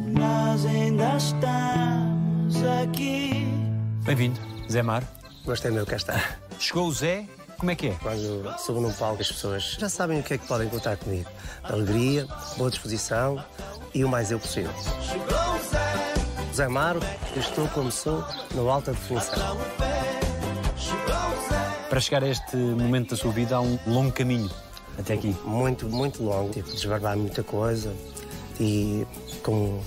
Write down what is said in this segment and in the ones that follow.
nós ainda estamos aqui. Bem-vindo, Zé Mar. Gostei meu cá está. Chegou o Zé, como é que é? Quando subo num palco, as pessoas já sabem o que é que podem contar comigo. Alegria, boa disposição e o mais eu possível. Zé Maro, eu estou como sou, no alta definição. Para chegar a este momento da sua vida há um longo caminho até aqui. Muito, muito longo. Tive de desbarbar muita coisa e com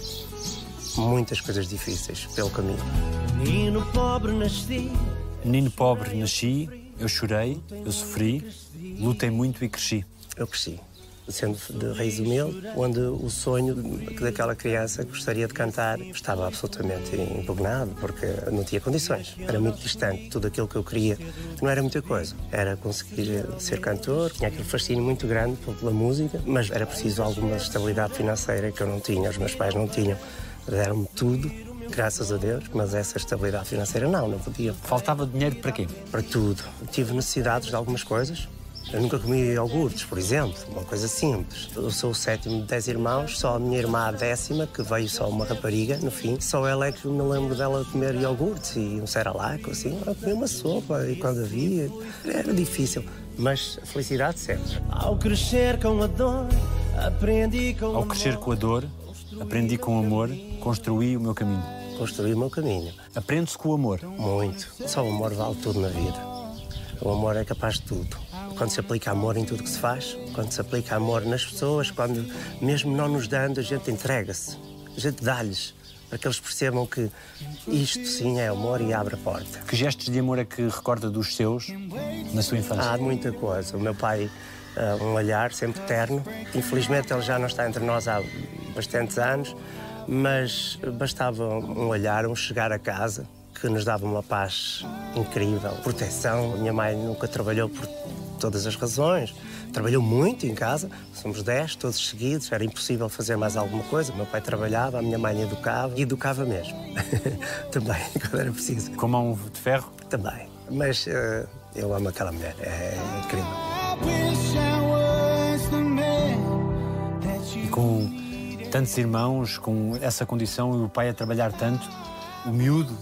muitas coisas difíceis pelo caminho. Menino pobre nasci. Menino pobre nasci, eu chorei, eu sofri, lutei muito e cresci. Eu cresci, sendo de raiz humilde, onde o sonho daquela criança que gostaria de cantar estava absolutamente impugnado, porque não tinha condições. Era muito distante. Tudo aquilo que eu queria não era muita coisa. Era conseguir ser cantor, tinha aquele fascínio muito grande pela música, mas era preciso alguma estabilidade financeira que eu não tinha, os meus pais não tinham. Deram-me tudo, graças a Deus, mas essa estabilidade financeira não, não podia. Faltava dinheiro para quê? Para tudo. Tive necessidades de algumas coisas. Eu nunca comi iogurtes, por exemplo, uma coisa simples. Eu sou o sétimo de dez irmãos, só a minha irmã a décima, que veio só uma rapariga, no fim. Só ela é que me lembro dela comer iogurtes e um ceralac, assim. Ela comia uma sopa e quando havia. Era difícil, mas a felicidade sempre. Ao crescer com a dor, aprendi com Ao crescer com a dor, aprendi com o amor, construí o meu caminho. Construí o meu caminho. Aprende-se com o amor. Muito. Só o amor vale tudo na vida. O amor é capaz de tudo. Quando se aplica amor em tudo que se faz, quando se aplica amor nas pessoas, quando mesmo não nos dando, a gente entrega-se. A gente dá-lhes para que eles percebam que isto sim é amor e abre a porta. Que gestos de amor é que recorda dos seus na sua infância? Há muita coisa. O meu pai, uh, um olhar sempre terno. Infelizmente ele já não está entre nós há bastantes anos, mas bastava um olhar, um chegar a casa que nos dava uma paz incrível, proteção. A minha mãe nunca trabalhou por todas as razões. Trabalhou muito em casa, somos dez, todos seguidos, era impossível fazer mais alguma coisa. O meu pai trabalhava, a minha mãe educava, e educava mesmo. Também, quando era preciso. Com mão de ferro? Também. Mas uh, eu amo aquela mulher, é incrível. E com tantos irmãos, com essa condição e o pai a trabalhar tanto, o miúdo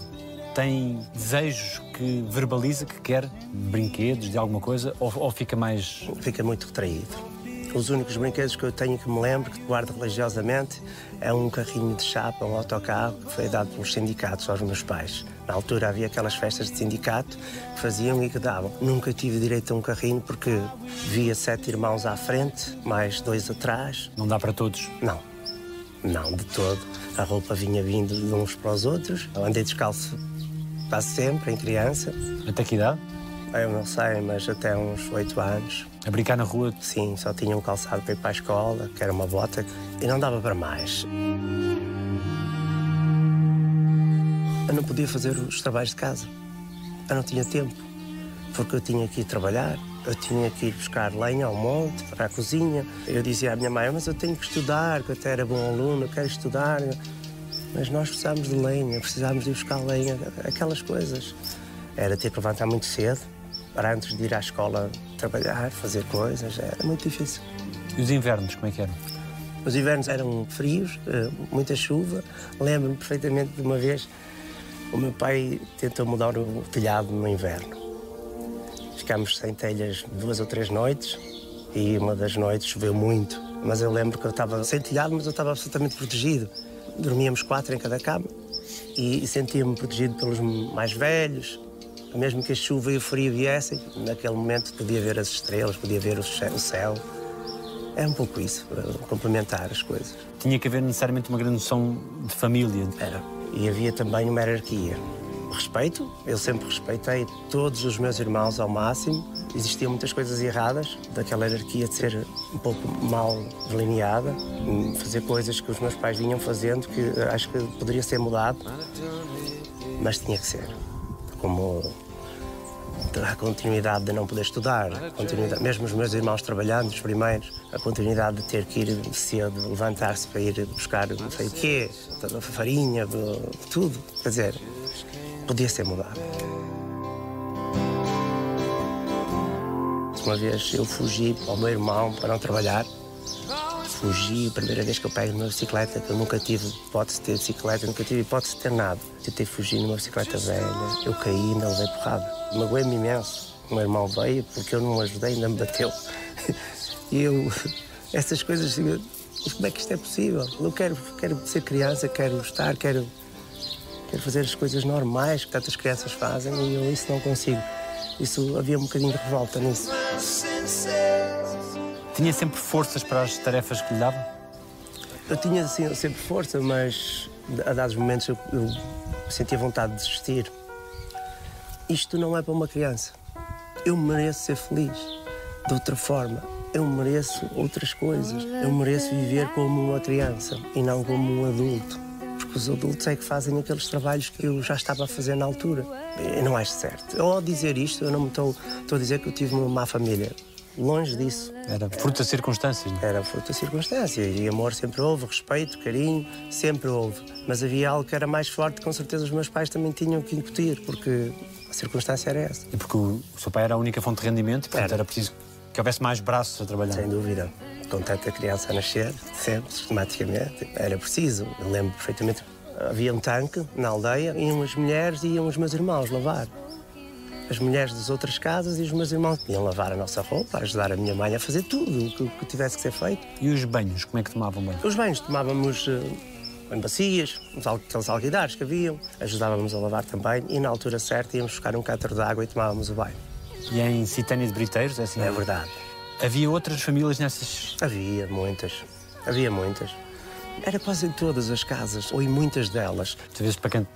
tem desejos que verbaliza que quer, brinquedos de alguma coisa, ou, ou, fica mais. Fica muito retraído. Os únicos brinquedos que eu tenho que me lembro, que guardo religiosamente, é um carrinho de chapa, um autocarro, que foi dado pelos sindicatos aos meus pais. Na altura havia aquelas festas de sindicato que faziam e que davam. Nunca tive direito a um carrinho porque via sete irmãos à frente, mais dois atrás. Não dá para todos? Não. Não, de todo. A roupa vinha vindo de uns para os outros. Eu andei descalço quase sempre, em criança. Até que idade? Eu não sei, mas até uns oito anos. A brincar na rua? Sim, só tinha um calçado para ir para a escola, que era uma bota, e não dava para mais. Eu não podia fazer os trabalhos de casa. Eu não tinha tempo, porque eu tinha que ir trabalhar, eu tinha que ir buscar lenha ao monte, para a cozinha. Eu dizia à minha mãe, mas eu tenho que estudar, que eu até era bom aluno, eu quero estudar. Mas nós precisávamos de lenha, precisávamos de ir buscar lenha, aquelas coisas. Era ter que levantar muito cedo, para antes de ir à escola trabalhar, fazer coisas, era muito difícil. E os invernos, como é que eram? Os invernos eram frios, muita chuva. Lembro-me perfeitamente de uma vez, o meu pai tentou mudar o telhado no inverno. Ficámos sem telhas duas ou três noites e uma das noites choveu muito. Mas eu lembro que eu estava sem telhado, mas eu estava absolutamente protegido. Dormíamos quatro em cada cama e sentia-me protegido pelos mais velhos. Mesmo que a chuva e o frio viessem, naquele momento podia ver as estrelas, podia ver o céu. Era um pouco isso, complementar as coisas. Tinha que haver necessariamente uma grande noção de família. Era. E havia também uma hierarquia. Respeito, eu sempre respeitei todos os meus irmãos ao máximo. Existiam muitas coisas erradas daquela hierarquia de ser um pouco mal delineada, fazer coisas que os meus pais vinham fazendo que acho que poderia ser mudado, mas tinha que ser. Como a continuidade de não poder estudar, mesmo os meus irmãos trabalhando, os primeiros, a continuidade de ter que ir cedo, levantar-se para ir buscar não sei o quê, farinha, tudo. Quer dizer, podia ser mudado. Uma vez eu fugi ao meu irmão para não trabalhar fugi, a primeira vez que eu pego numa bicicleta, que eu nunca tive hipótese de ter bicicleta, nunca tive hipótese de ter nada. Tentei fugir numa bicicleta velha, eu caí, ainda levei porrada. Magoei-me imenso. O meu irmão veio, porque eu não o ajudei, ainda me bateu. E eu, essas coisas, mas como é que isto é possível? Eu quero, quero ser criança, quero estar, quero, quero fazer as coisas normais que tantas crianças fazem e eu isso não consigo. Isso havia um bocadinho de revolta nisso. Tinha sempre forças para as tarefas que lhe davam? Eu tinha assim, sempre força, mas a dados momentos eu, eu sentia vontade de desistir. Isto não é para uma criança. Eu mereço ser feliz de outra forma. Eu mereço outras coisas. Eu mereço viver como uma criança e não como um adulto. Os adultos é que fazem aqueles trabalhos que eu já estava a fazer na altura. Eu não acho certo. Eu, ao dizer isto, eu não me estou, estou a dizer que eu tive uma má família. Longe disso. Era fruto das circunstâncias. Não? é? Era fruto das circunstâncias. E amor sempre houve, respeito, carinho, sempre houve. Mas havia algo que era mais forte, com certeza os meus pais também tinham que incutir, porque a circunstância era essa. E porque o, o seu pai era a única fonte de rendimento, e, portanto Era. era preciso que houvesse mais braços a trabalhar. Sem dúvida. Com tanta criança a nascer, sempre, sistematicamente, era preciso. Eu lembro perfeitamente. Havia um tanque na aldeia, iam as mulheres e iam os meus irmãos lavar. As mulheres das outras casas e os meus irmãos iam lavar a nossa roupa, ajudar a minha mãe a fazer tudo o que, que tivesse que ser feito. E os banhos, como é que tomavam banho? Os banhos tomávamos eh, em bacias, aqueles alguidares que haviam, ajudávamos a lavar também e na altura certa íamos buscar um cátaro de água e tomávamos o banho. E em Citânia de Briteiros, é assim? É verdade. Havia outras famílias nessas. Havia muitas, havia muitas. Era quase em todas as casas, ou em muitas delas. Às vezes, para quem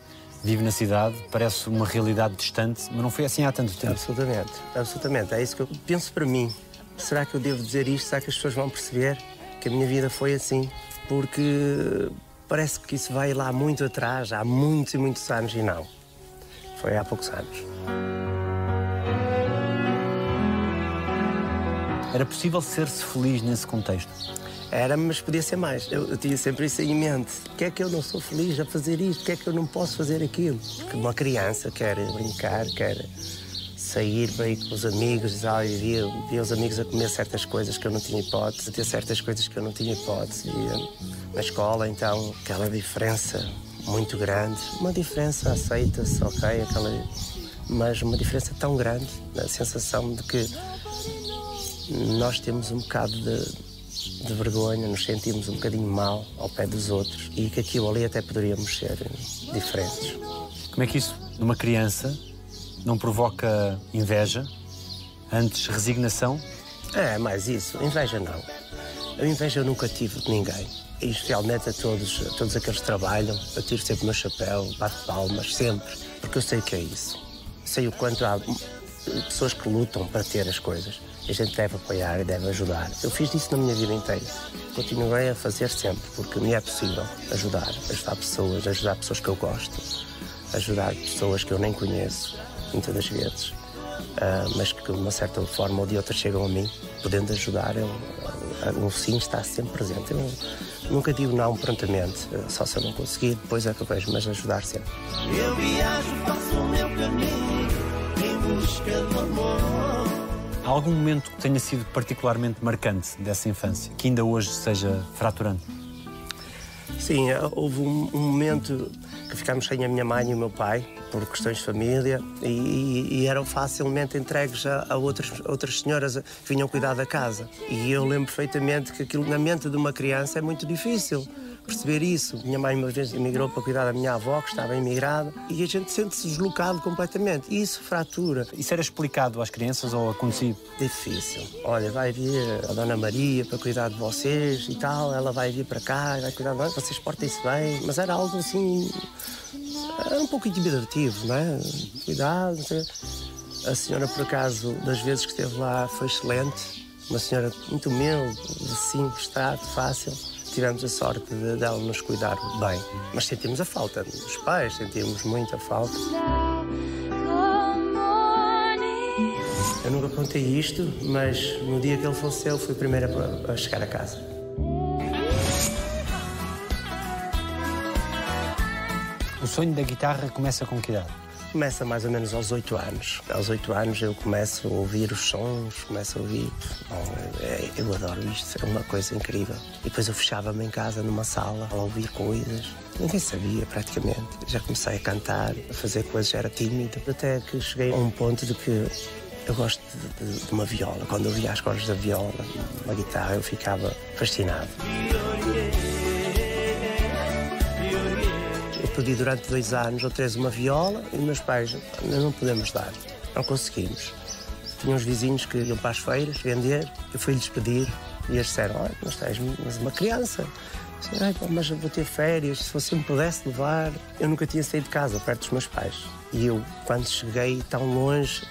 vive na cidade, parece uma realidade distante, mas não foi assim há tanto tempo. Absolutamente, absolutamente. É isso que eu penso para mim. Será que eu devo dizer isto? Será que as pessoas vão perceber que a minha vida foi assim? Porque parece que isso vai lá muito atrás, há muitos e muitos anos, e não. Foi há poucos anos. Era possível ser-se feliz nesse contexto. Era, mas podia ser mais. Eu, eu tinha sempre isso em mente. Por que é que eu não sou feliz a fazer isto? Por que é que eu não posso fazer aquilo? Porque uma criança quer brincar, quer sair ir com os amigos, e e via, via os amigos a comer certas coisas que eu não tinha hipótese, a ter certas coisas que eu não tinha hipótese. Via na escola, então, aquela diferença muito grande. Uma diferença aceita-se, ok, aquela... mas uma diferença tão grande, a sensação de que nós temos um bocado de, de vergonha, nos sentimos um bocadinho mal ao pé dos outros e que aquilo ali até poderíamos ser diferentes. Como é que isso, numa criança, não provoca inveja, antes resignação? É, mais isso, inveja não. A inveja eu nunca tive de ninguém. E especialmente a todos, a todos aqueles que trabalham, eu tiro sempre o meu chapéu, bato palmas, sempre, porque eu sei o que é isso. Sei o quanto há pessoas que lutam para ter as coisas. A gente deve apoiar e deve ajudar. Eu fiz isso na minha vida inteira. Continuarei a fazer sempre, porque me é possível ajudar. Ajudar pessoas, ajudar pessoas que eu gosto, ajudar pessoas que eu nem conheço, muitas das vezes. Ah, mas que de uma certa forma ou de outra chegam a mim, podendo ajudar, eu, o sim está sempre presente. Eu nunca digo não prontamente, ah, só se eu não conseguir, depois é que eu vejo, mas ajudar sempre. Eu viajo, faço o meu caminho em busca do amor. Há algum momento que tenha sido particularmente marcante dessa infância, que ainda hoje seja fraturante? Sim, ah, houve um, um momento que ficámos sem a minha mãe e o meu pai, por questões de família, e, e- e eram facilmente entregues a, a outras, outras senhoras que vinham cuidar da casa. E eu lembro perfeitamente que aquilo na mente de uma criança é muito difícil perceber isso. Minha mãe uma vez emigrou para cuidar da minha avó, que estava imigrada, e a gente sente-se deslocado completamente. Isso fratura. Isso era explicado às crianças ou acontecia? Difícil. Olha, vai vir a Dona Maria para cuidar de vocês e tal, ela vai vir para cá, vai cuidar de nós, vocês portem-se bem. Mas era algo assim. Era um pouco intimidativo, não é? Cuidado. não sei. A senhora, por acaso, das vezes que esteve lá, foi excelente. Uma senhora muito humilde, de simples trato, fácil. Tivemos a sorte de dela nos cuidar bem. Mas sentimos a falta dos pais, sentimos muita falta. Eu nunca contei isto, mas no dia que ele faleceu, fui a primeira a chegar a casa. O sonho da guitarra começa com que idade? Começa mais ou menos aos 8 anos. Aos 8 anos eu começo a ouvir os sons, começo a ouvir. Bom, é, eu adoro isto, é uma coisa incrível. E depois eu fechava-me em casa numa sala a ouvir coisas. Ninguém sabia praticamente. Já comecei a cantar, a fazer coisas, era tímido. Até que cheguei a um ponto de que eu gosto de, de, de uma viola. Quando eu via as cordas da viola, uma guitarra, eu ficava fascinado. Eu pedi durante dois anos ou três uma viola e meus pais não podemos dar, não conseguimos. Tinha uns vizinhos que iam para as feiras vender, eu fui-lhes pedir e eles disseram: Olha, mas tens mas uma criança. Disse, mas eu vou ter férias, se você me pudesse levar. Eu nunca tinha saído de casa, perto dos meus pais. E eu, quando cheguei tão longe,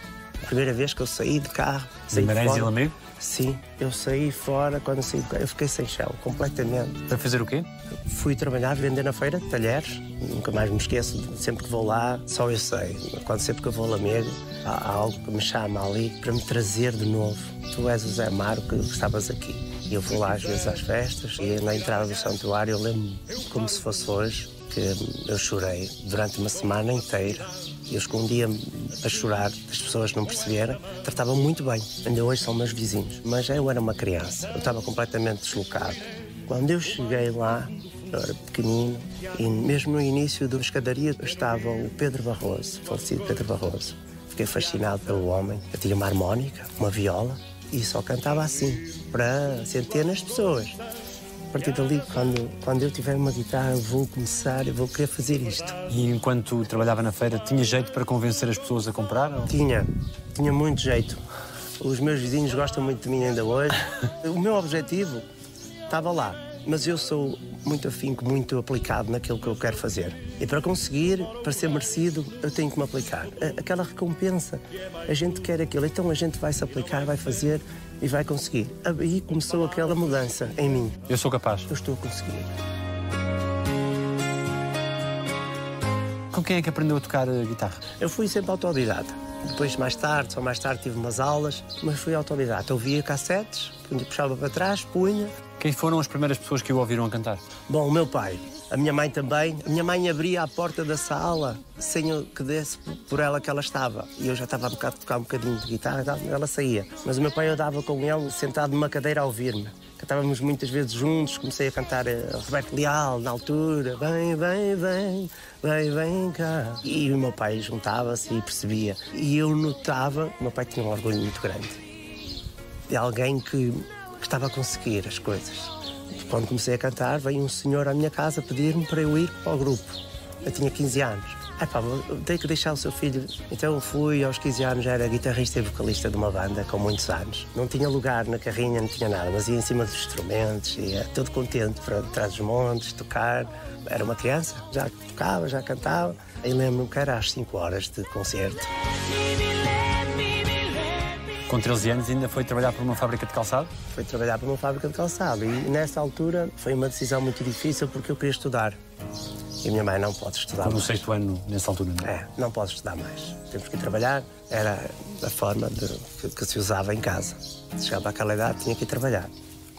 a primeira vez que eu saí de carro. Saí Guimarães e Lamego? Sim, eu saí fora quando saí. Eu fiquei sem chão, completamente. Para fazer o quê? Fui trabalhar, vender na feira, talheres. Nunca mais me esqueço, sempre que vou lá, só eu sei. Quando sempre que eu vou a Lamego, há algo que me chama ali para me trazer de novo. Tu és o Zé que estavas aqui. E eu vou lá às vezes às festas e na entrada do santuário eu lembro como se fosse hoje que eu chorei durante uma semana inteira. Eu escondia-me a chorar, as pessoas não perceberam. Tratavam muito bem. Ainda hoje são meus vizinhos. Mas eu era uma criança. Eu estava completamente deslocado. Quando eu cheguei lá, eu era pequenino, e mesmo no início da escadaria estava o Pedro Barroso, falecido Pedro Barroso. Fiquei fascinado pelo homem. Eu tinha uma harmónica, uma viola, e só cantava assim, para centenas de pessoas. A partir dali, quando, quando eu tiver uma guitarra, vou começar, eu vou querer fazer isto. E enquanto trabalhava na feira, tinha jeito para convencer as pessoas a comprar? ou- Tinha, tinha muito jeito. Os meus vizinhos gostam muito de mim ainda hoje. o meu objetivo estava lá, mas eu sou muito afinco, muito aplicado naquilo que eu quero fazer. E para conseguir, para ser merecido, eu tenho que me aplicar. Aquela recompensa, a gente quer aquilo, então a gente vai se aplicar, vai fazer e vai conseguir. Aí começou aquela mudança em mim. Eu sou capaz. Eu estou a conseguir. Com quem é que aprendeu a tocar guitarra? Eu fui sempre autodidata. Depois, mais tarde, só mais tarde, tive umas aulas, mas fui autodidata. Eu via cassetes, punha- puxava para trás, punha. Quem foram as primeiras pessoas que o ouviram a cantar? Bom, o meu pai, a minha mãe também. A minha mãe abria a porta da sala sem que desse por ela que ela estava. E eu já estava a bocado- tocar um bocadinho de guitarra, ela saía. Mas o meu pai eu dava com ele sentado numa cadeira a ouvir-me. Cantávamos muitas vezes juntos, comecei a cantar eh, Roberto Leal na altura. Vem, vem, vem, vem, vem cá. E o meu pai juntava-se e percebia. E eu notava, o meu pai tinha um orgulho muito grande de alguém que estava a conseguir as coisas. Quando comecei a cantar, veio um senhor à minha casa pedir-me para eu ir para o grupo. Eu tinha 15 anos. É pá, tenho que deixar o seu filho. Então eu fui, aos 15 anos, era guitarrista e vocalista de uma banda com muitos anos. Não tinha lugar na carrinha, não tinha nada, mas ia em cima dos instrumentos, ia todo contente para trás dos montes, tocar. Era uma criança, já tocava, já cantava. E lembro-me que era às 5 horas de concerto. Com 13 anos ainda foi trabalhar para uma fábrica de calçado? foi trabalhar para uma fábrica de calçado. E nessa altura foi uma decisão muito difícil porque eu queria estudar. E a minha mãe não pode estudar No mais. sexto ano, nessa altura, não é? É, não pode estudar mais. Temos que ir trabalhar. Era a forma de, que, que se usava em casa. Chegava àquela idade, tinha que ir trabalhar.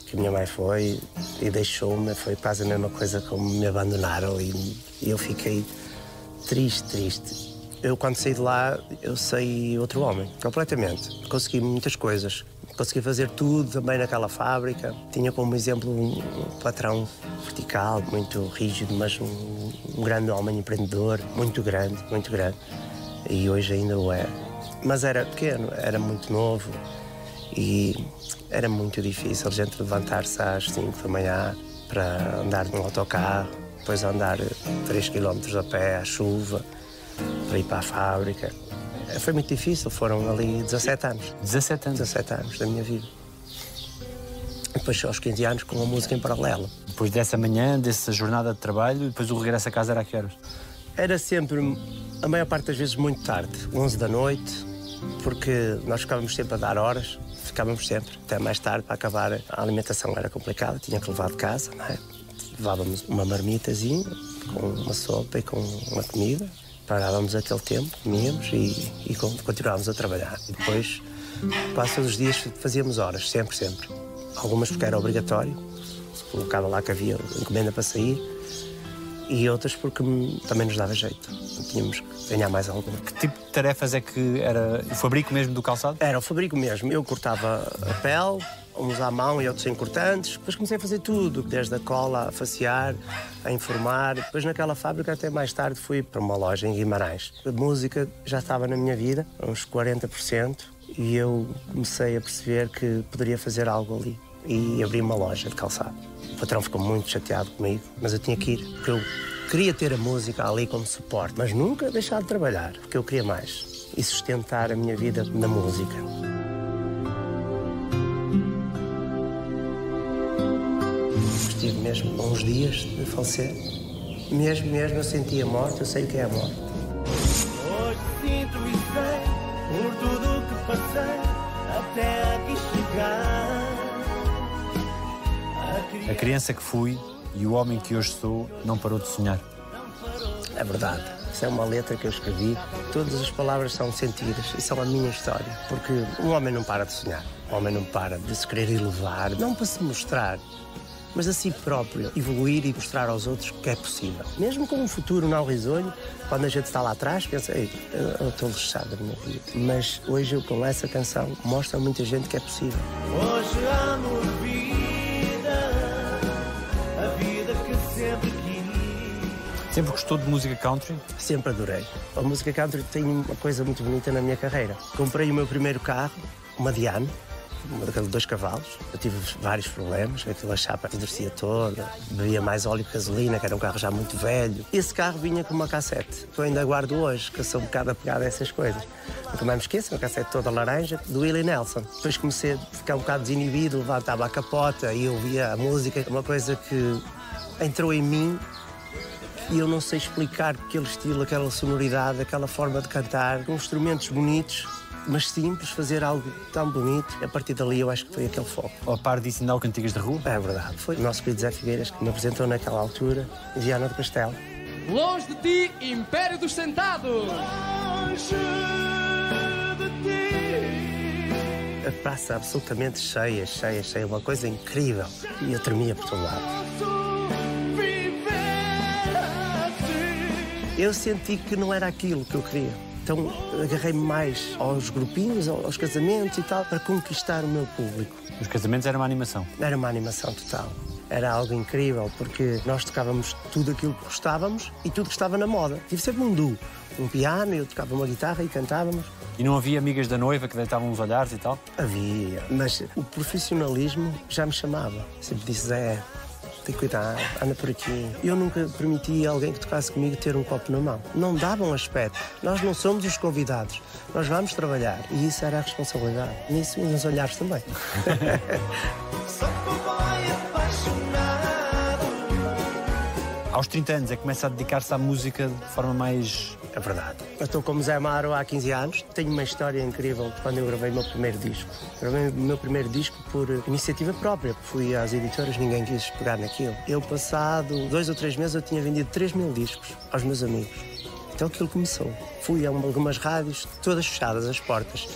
Que a minha mãe foi e deixou-me, foi quase a mesma coisa como me abandonaram e, e eu fiquei triste, triste. Eu, quando saí de lá, eu saí outro homem, completamente. Consegui muitas coisas. Consegui fazer tudo também naquela fábrica. Tinha como exemplo um, patrão vertical, muito rígido, mas um, um grande homem empreendedor, muito grande, muito grande. E hoje ainda o é. Mas era pequeno, era muito novo e era muito difícil a gente levantar-se às 5 da manhã para andar num autocarro, depois andar 3 km a pé à chuva para ir para a fábrica. Eh, Foi muito difícil, foram ali 17 anos. 17 anos. 17 anos da minha vida. Depois aos 15 anos com a música em paralelo. Depois dessa manhã, dessa jornada de trabalho, depois o regresso a casa era a que horas? Era sempre, a maior parte das vezes, muito tarde, 11 da noite, porque nós ficávamos sempre a dar horas, ficávamos sempre até mais tarde para acabar. A alimentação era complicada, tinha que levar de casa, não é? Levávamos uma marmitazinha com uma sopa e com uma comida, parávamos aquele tempo, comíamos e, e con- continuávamos a trabalhar. E depois, quase todos os dias, fazíamos horas, sempre, sempre. Algumas porque era obrigatório, se colocava lá que havia encomenda para sair, E outras porque também nos dava jeito. Tínhamos que ganhar mais alguma. Que tipo de tarefas é que era o fabrico mesmo do calçado? Era o fabrico mesmo. Eu cortava a pele, uns à mão e outros cortantes. Depois comecei a fazer tudo, desde a cola a facear, a informar. Depois naquela fábrica até mais tarde fui para uma loja em Guimarães. A música já estava na minha vida, uns 40%, e eu comecei a perceber que poderia fazer algo ali. E abri uma loja de calçado. O patrão ficou muito chateado comigo, mas eu tinha que ir, porque eu queria ter a música ali como suporte, mas nunca deixar de trabalhar, porque eu queria mais e sustentar a minha vida na música. Mesmo uns dias de falecer. Mesmo, mesmo eu sentia a morte, eu sei o que é a morte. Hoje sinto e sei, por tudo que passei, até aqui chegar. A criança que fui e o homem que hoje sou não parou de sonhar. É verdade. Isso é uma letra que eu escrevi. Todas as palavras são sentidas e são a minha história. Porque o homem não para de sonhar. O homem não para de se querer elevar, não para se mostrar, mas a si próprio evoluir e mostrar aos outros que é possível. Mesmo com um futuro não risonho, quando a gente está lá atrás, pensa, Ei, eu estou lixado da minha vida. Mas hoje eu, com essa canção, mostro a muita gente que é possível. Hoje amo vida, a vida que sempre. Sempre gostou de música country? Sempre adorei. A música country tem uma coisa muito bonita na minha carreira. Comprei o meu primeiro carro, uma Diane, dois cavalos. Eu tive vários problemas, aquilo a chapa endurecia toda, bebia mais óleo que gasolina, que era um carro já muito velho. Esse carro vinha com uma cassete, que eu ainda guardo hoje, que eu sou um bocado apegado a essas coisas. Nunca mais me esqueço, uma cassete toda laranja, do Willie Nelson. Depois comecei a ficar um bocado desinibido, levantava a capota e ouvia a música, uma coisa que entrou em mim e eu não sei explicar aquele estilo, aquela sonoridade, aquela forma de cantar, com instrumentos bonitos, mas simples, fazer algo tão bonito. A partir dali eu acho que foi aquele foco. Ou a par disso ainda há Cantigas de Rua? É verdade. Foi o nosso querido Zé Figueiras que me apresentou naquela altura, em Viana do Castelo. Longe de ti, Império dos Sentados! A praça absolutamente cheia, cheia, cheia, uma coisa incrível. E eu tremia por todo lado. Eu senti que não era aquilo que eu queria. Então agarrei-me mais aos grupinhos, aos casamentos e tal, para conquistar o meu público. Os casamentos era uma animação. Era uma animação total. Era algo incrível, porque nós tocávamos tudo aquilo que gostávamos e tudo que estava na moda. Tive sempre um duo, um piano, eu tocava uma guitarra e cantávamos. E não havia amigas da noiva que deitavam os olhares e tal? Havia, mas o profissionalismo já me chamava. Sempre disse, Zé, tem cuidado, anda por aqui. Eu nunca permiti a alguém que tocasse comigo ter um copo na mão. Não dava um aspecto. Nós não somos os convidados. Nós vamos trabalhar. E isso era a responsabilidade. Nisso e nos olhares também. Cowboy apaixonado. Aos 30 anos é que começa a dedicar-se à música de forma mais. É verdade. Eu estou como Zé Amaro há 15 anos. Tenho uma história incrível de quando eu gravei o meu primeiro disco. Gravei o meu primeiro disco por iniciativa própria. Fui às editoras, ninguém quis pegar naquilo. Eu, passado dois ou três meses, eu tinha vendido 3 mil discos aos meus amigos. Então aquilo começou. Fui a algumas rádios, todas fechadas, as portas.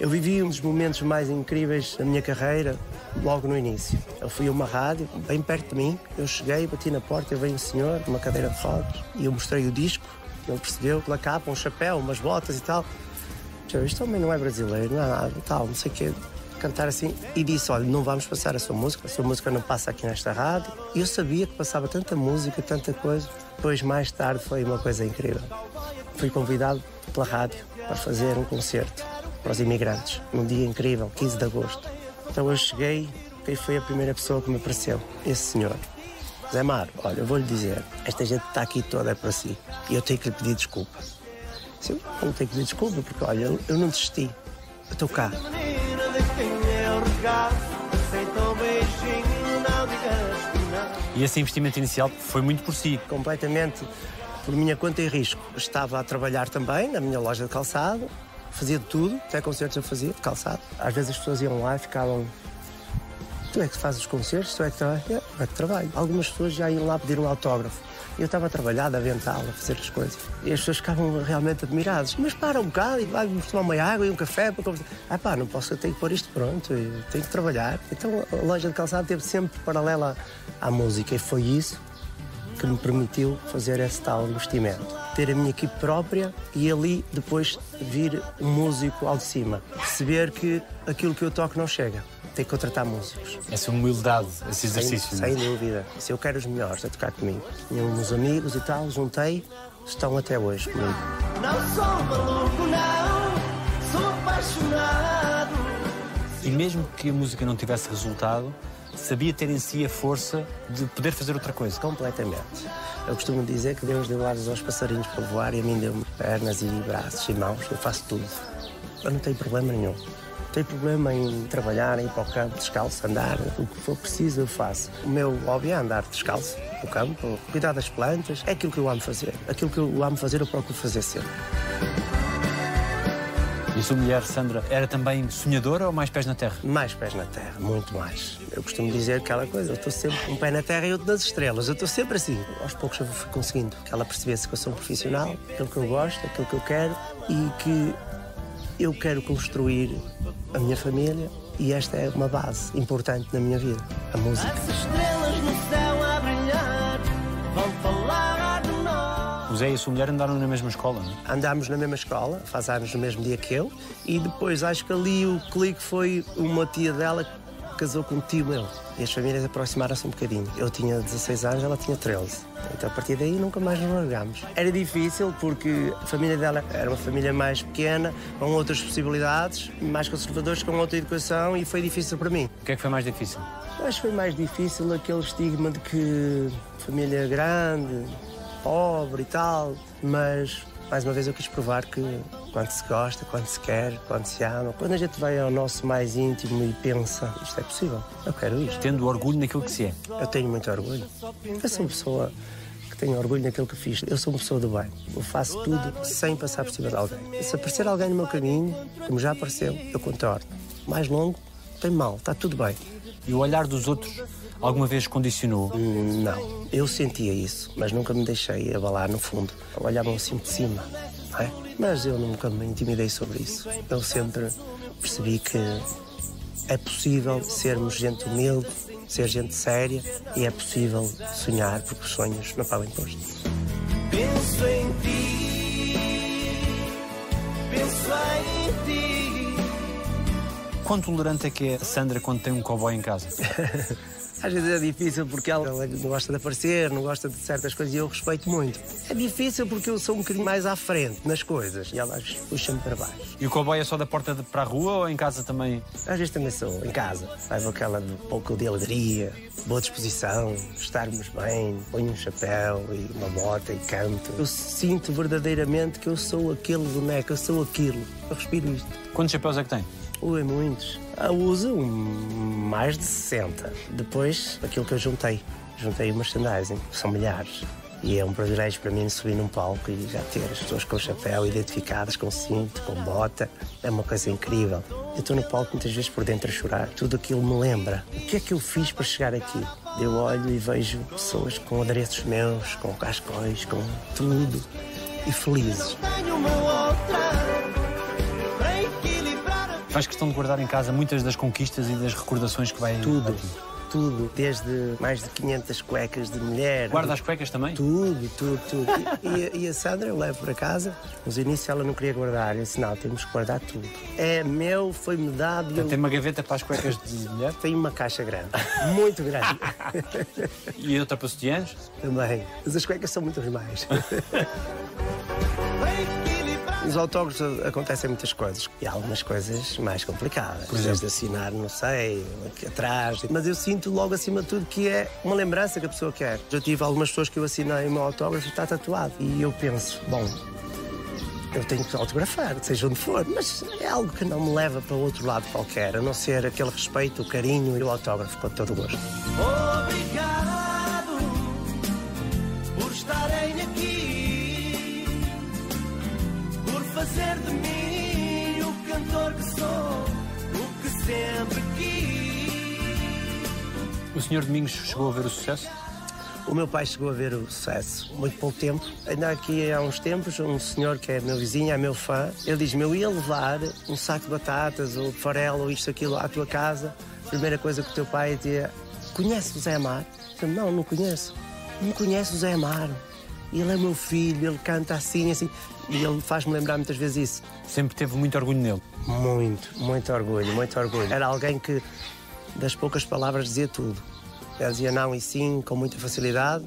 Eu vivi um dos momentos mais incríveis da minha carreira logo no início. Eu fui a uma rádio, bem perto de mim. Eu cheguei, bati na porta, veio um senhor, uma cadeira de rodas, e eu mostrei o disco. Ele percebeu pela capa, um chapéu, umas botas e tal. Isto também não é brasileiro, não é nada, tal, não sei o quê. Cantar assim e disse: Olha, não vamos passar a sua música, a sua música não passa aqui nesta rádio. E eu sabia que passava tanta música, tanta coisa. Depois, mais tarde, foi uma coisa incrível. Fui convidado pela rádio para fazer um concerto para os imigrantes, num dia incrível, 15 de agosto. Então eu cheguei, quem foi a primeira pessoa que me apareceu? Esse senhor. Zé Mário, olha, eu vou lhe dizer, esta gente está aqui toda é para si e eu tenho que lhe pedir desculpa. Eu não tenho que pedir desculpa porque, olha, eu- não desisti. Eu estou cá. E esse investimento inicial foi muito por si. completamente por minha conta e risco. Estava a trabalhar também na minha loja de calçado, fazia de tudo, até concertos eu fazia de calçado. Às vezes as pessoas iam lá e ficavam. Tu é que fazes os concertos, tu é que trabalhas. Eu é que trabalho. Algumas pessoas já iam lá pedir um autógrafo. Eu estava a trabalhar, a aventá-la, a fazer as coisas. E as pessoas ficavam realmente admiradas. Mas para um bocado e vai-nos tomar uma água e um café para conversar. Ah pá, não posso, eu tenho que pôr isto pronto, eu tenho que trabalhar. Então a loja de calçado esteve sempre paralela à música e foi isso que me permitiu fazer esse tal investimento. Ter a minha equipe própria e ali depois vir um músico ao de cima. Perceber que aquilo que eu toco não chega. Tem que contratar músicos. Essa humildade, esse exercício. Sem, sem dúvida. Se eu quero os melhores a tocar comigo. Tinha uns amigos e tal, juntei, estão até hoje comigo. Não sou maluco, não, sou apaixonado. E mesmo que a música não tivesse resultado, sabia ter em si a força de poder fazer outra coisa. Completamente. Eu costumo dizer que Deus deu asas aos passarinhos para voar e a mim deu-me pernas e braços e mãos. Eu faço tudo. Eu não tenho problema nenhum. Não tenho problema em trabalhar, em ir para o campo descalço, andar. O que for preciso eu faço. O meu hobby é andar descalço no campo, cuidar das plantas. É aquilo que eu amo fazer. Aquilo que eu amo fazer eu procuro fazer sempre. E a sua mulher, Sandra, era também sonhadora ou mais pés na terra? Mais pés na terra, muito mais. Eu costumo dizer aquela coisa, eu estou sempre um pé na terra e outro nas estrelas. Eu estou sempre assim. Aos poucos eu fui conseguindo que ela percebesse que eu sou um profissional, aquilo que eu gosto, aquilo que eu quero e que eu quero construir a minha família e esta é uma base importante na minha vida, a música. As estrelas no céu O Zé e a sua mulher andaram na mesma escola, não é? Andámos na mesma escola, faz anos no mesmo dia que eu, e depois acho que ali o clique foi uma tia dela que casou com um tio meu. E as famílias aproximaram-se um bocadinho. Eu tinha 16 anos, ela tinha 13. Então a partir daí nunca mais nos largámos. Era difícil porque a família dela era uma família mais pequena, com outras possibilidades, mais conservadores, com outra educação, e foi difícil para mim. O que é que foi mais difícil? Acho que foi mais difícil aquele estigma de que família grande, pobre e tal, mas mais uma vez eu quis provar que quando se gosta, quando se quer, quando se ama, quando a gente vai ao nosso mais íntimo e pensa, isto é possível, eu quero isto. Tendo orgulho naquilo que se é. Eu tenho muito orgulho. Eu sou uma pessoa que tenho orgulho naquilo que fiz. Eu sou uma pessoa do bem. Eu faço tudo sem passar por cima de alguém. Se aparecer alguém no meu caminho, como já apareceu, eu contorno. Mais longo, tem mal, está tudo bem. E o olhar dos outros alguma vez condicionou? Não, eu sentia isso, mas nunca me deixei abalar no fundo. Olhavam assim de cima, não é? Mas eu nunca me intimidei sobre isso. Eu sempre percebi que é possível sermos gente humilde, ser gente séria e é possível sonhar porque os sonhos não pagam imposto. Penso em ti, Quão tolerante é que é a Sandra quando tem um cowboy em casa? Às vezes é difícil porque ela ela não gosta de aparecer, não gosta de certas coisas e eu respeito muito. É difícil porque eu sou um bocadinho mais à frente nas coisas e ela puxa-me para baixo. E o cowboy é só da porta de- para a rua ou em casa também? Às vezes também sou em casa. Levo aquela de pouco de alegria, boa disposição, estarmos bem, ponho um chapéu e uma bota e canto. Eu sinto verdadeiramente que eu sou aquele boneco, eu sou aquilo. Eu respiro isto. Quantos chapéus é que tem? Ui, muitos. Eu uso um- mais de 60. Depois, aquilo que eu juntei. Juntei o merchandising. São milhares. E é um privilégio para mim subir num palco e já ter as pessoas com chapéu identificadas, com cinto, com bota. É uma coisa incrível. Eu estou no palco muitas vezes por dentro a chorar. Tudo aquilo me lembra. O que é que eu fiz para chegar aqui? Eu olho e vejo pessoas com adereços meus, com cascóis, com tudo. E felizes. Tenho uma outra a Faz questão de guardar em casa muitas das conquistas e das recordações que vai Tudo. aqui. Tudo. Desde mais de 500 cuecas de mulher. Guarda as cuecas também? Tudo, tudo, tudo. E, e a Sandra eu levo para casa. Nos inícios ela não queria guardar. Eu disse, não, temos que guardar tudo. É meu, foi-me dado. e Eu Tem uma gaveta para as cuecas de mulher tenho uma caixa grande. Muito grande. e outra para sutiãs? Também. Mas as cuecas são muito mais. Nos autógrafos acontecem muitas coisas. E há algumas coisas mais complicadas. Por exemplo, de assinar, não sei, aqui atrás. Mas eu sinto logo acima de tudo que é uma lembrança que a pessoa quer. Já tive algumas pessoas que eu assinei o meu autógrafo e está tatuado. E eu penso, bom, eu tenho que autografar, seja onde for, mas é algo que não me leva para outro lado qualquer, a não ser aquele respeito, o carinho e o autógrafo com todo o gosto. Obrigado fazer de mim o cantor que sou, o que sempre quis. O senhor Domingos chegou a ver o sucesso? O meu pai chegou a ver o sucesso muito pouco tempo. Ainda aqui há uns tempos, um senhor que é meu vizinho, é meu fã, ele diz-me: Eu ia levar um saco de batatas ou farelo ou isto, aquilo à tua casa. A primeira coisa que o teu pai dizia: Conhece o Zé Amar? Eu, não, não conheço. não conhece o Zé Amaro. Ele é meu filho, ele canta assim, assim. E ele faz-me lembrar muitas vezes isso. Sempre teve muito orgulho nele. Muito, muito orgulho, muito orgulho. Era alguém que, das poucas palavras, dizia tudo. Ele dizia não e sim com muita facilidade.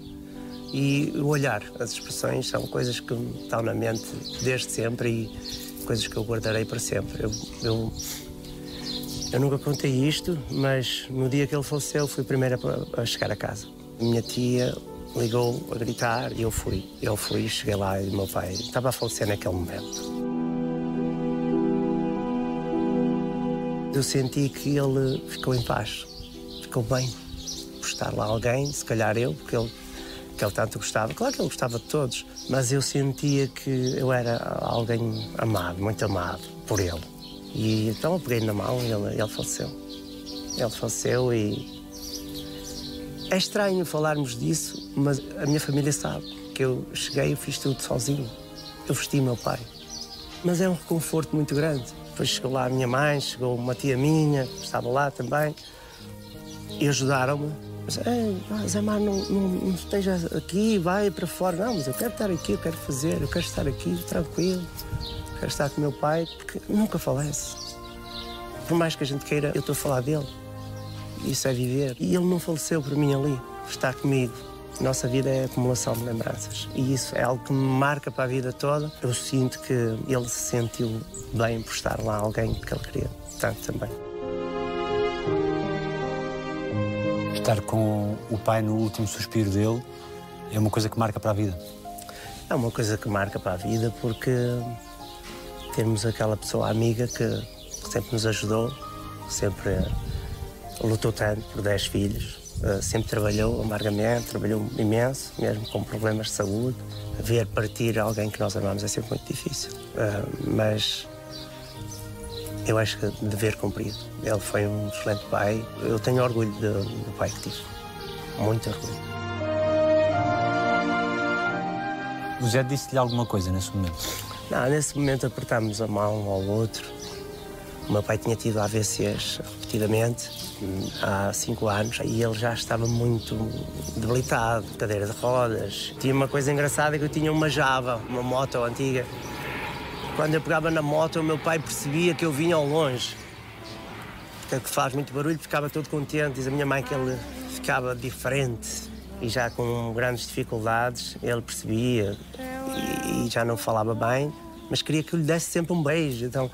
E o olhar, as expressões são coisas que me estão na mente desde sempre e coisas que eu guardarei para sempre. Eu, eu, eu nunca contei isto, mas no dia que ele faleceu fui a primeira a chegar a casa. Minha tia ligou a gritar e eu fui. Eu fui, cheguei lá e meu pai estava a falecer naquele momento. Eu senti que ele ficou em paz, ficou bem por estar lá alguém, se calhar eu, porque ele, que ele tanto gostava. Claro que ele gostava de todos, mas eu sentia que eu era alguém amado, muito amado por ele. E então eu peguei na mão e ele, ele faleceu. Ele faleceu e. É estranho falarmos disso, mas a minha família sabe que eu cheguei e fiz tudo sozinho. Eu vesti meu pai. Mas é um reconforto muito grande. Depois chegou lá a minha mãe, chegou uma tia minha, que estava lá também, e ajudaram-me. Mas, Zé Mar, não, não, não esteja aqui, vai para fora. Não, mas eu quero estar aqui, eu quero fazer, eu quero estar aqui tranquilo, quero estar com meu pai, porque nunca falece. Por mais que a gente queira, eu estou a falar dele. Isso é viver. E ele não faleceu por mim ali, está comigo. Nossa vida é acumulação de lembranças e isso é algo que me marca para a vida toda. Eu sinto que ele se sentiu bem por estar lá, alguém que ele queria tanto também. Estar com o pai no último suspiro dele é uma coisa que marca para a vida. É uma coisa que marca para a vida porque termos aquela pessoa amiga que sempre nos ajudou, sempre lutou tanto por 10 filhos, Uh, sempre trabalhou amargamente, trabalhou imenso, mesmo com problemas de saúde. Ver partir alguém que nós amamos é sempre muito difícil. Uh, mas eu acho que dever cumprido. Ele foi um excelente pai. Eu tenho orgulho do, do pai que tive. Muito orgulho. O Zé disse-lhe alguma coisa nesse momento? Não, nesse momento apertámos a mão um ao outro. O meu pai tinha tido AVCs repetidamente há cinco anos e ele já estava muito debilitado, cadeira de rodas. Tinha uma coisa engraçada que eu tinha uma Java, uma moto antiga. Quando eu pegava na moto, o meu pai percebia que eu vinha ao longe. Porque faz muito barulho, ficava todo contente. Diz a minha mãe que ele ficava diferente e já com grandes dificuldades. Ele percebia e, e já não falava bem, mas queria que eu lhe desse sempre um beijo. Então,